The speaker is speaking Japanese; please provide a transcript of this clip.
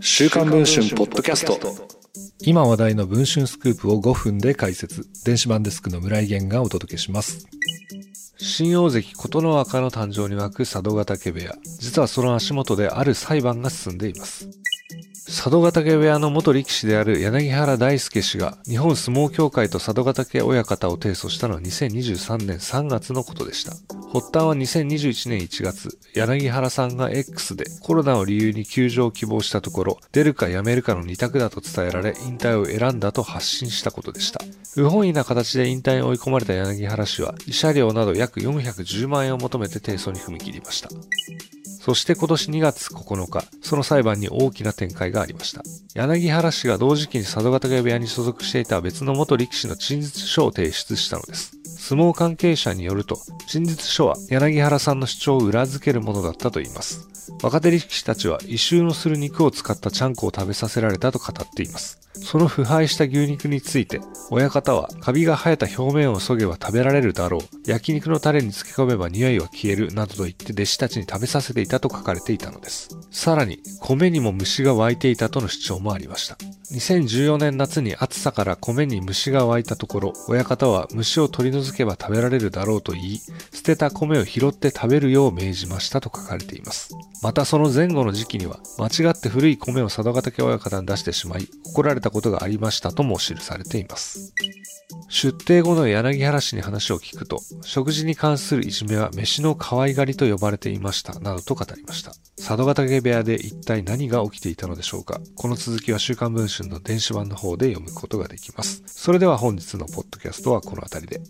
週刊文春ポッドキャスト。今話題の文春スクープを5分で解説。電子版デスクの村井源がお届けします。新大関琴ノ若の誕生に沸く佐渡ヶ嶽部屋。実はその足元である裁判が進んでいます佐渡ヶ嶽部屋の元力士である柳原大輔氏が日本相撲協会と佐渡ヶ嶽親方を提訴したのは2023年3月のことでした。発端は2021年1月、柳原さんが X でコロナを理由に休場を希望したところ、出るか辞めるかの2択だと伝えられ、引退を選んだと発信したことでした。不本意な形で引退に追い込まれた柳原氏は、慰謝料など約410万円を求めて提訴に踏み切りました。そして今年2月9日、その裁判に大きな展開がありました。柳原氏が同時期に佐渡ヶ嶽部屋に所属していた別の元力士の陳述書を提出したのです。相撲関係者によると、陳述書は柳原さんの主張を裏付けるものだったといいます。若手力士たちは異臭のする肉を使ったちゃんこを食べさせられたと語っています。その腐敗した牛肉について、親方はカビが生えた表面を削げば食べられるだろう、焼肉のタレに漬け込めば匂いは消える、などと言って弟子たちに食べさせていたと書かれていたのです。さらに、米にも虫が湧いていたとの主張もありました。2014年夏に暑さから米に虫が湧いたところ、親方は虫を取り除けば食べられるだろうと言い、捨てた米を拾って食べるよう命じましたと書かれています。またその前後の時期には、間違って古い米を佐渡ヶ嶽親方に出してしまい、怒られたことがありましたとも記されています。出廷後の柳原氏に話を聞くと、食事に関するいじめは飯の可愛がりと呼ばれていました、などと語りました。佐渡ヶ嶽部屋で一体何が起きていたのでしょうかこの続きは週刊文春の電子版の方で読むことができます。それでは本日のポッドキャストはこの辺りで。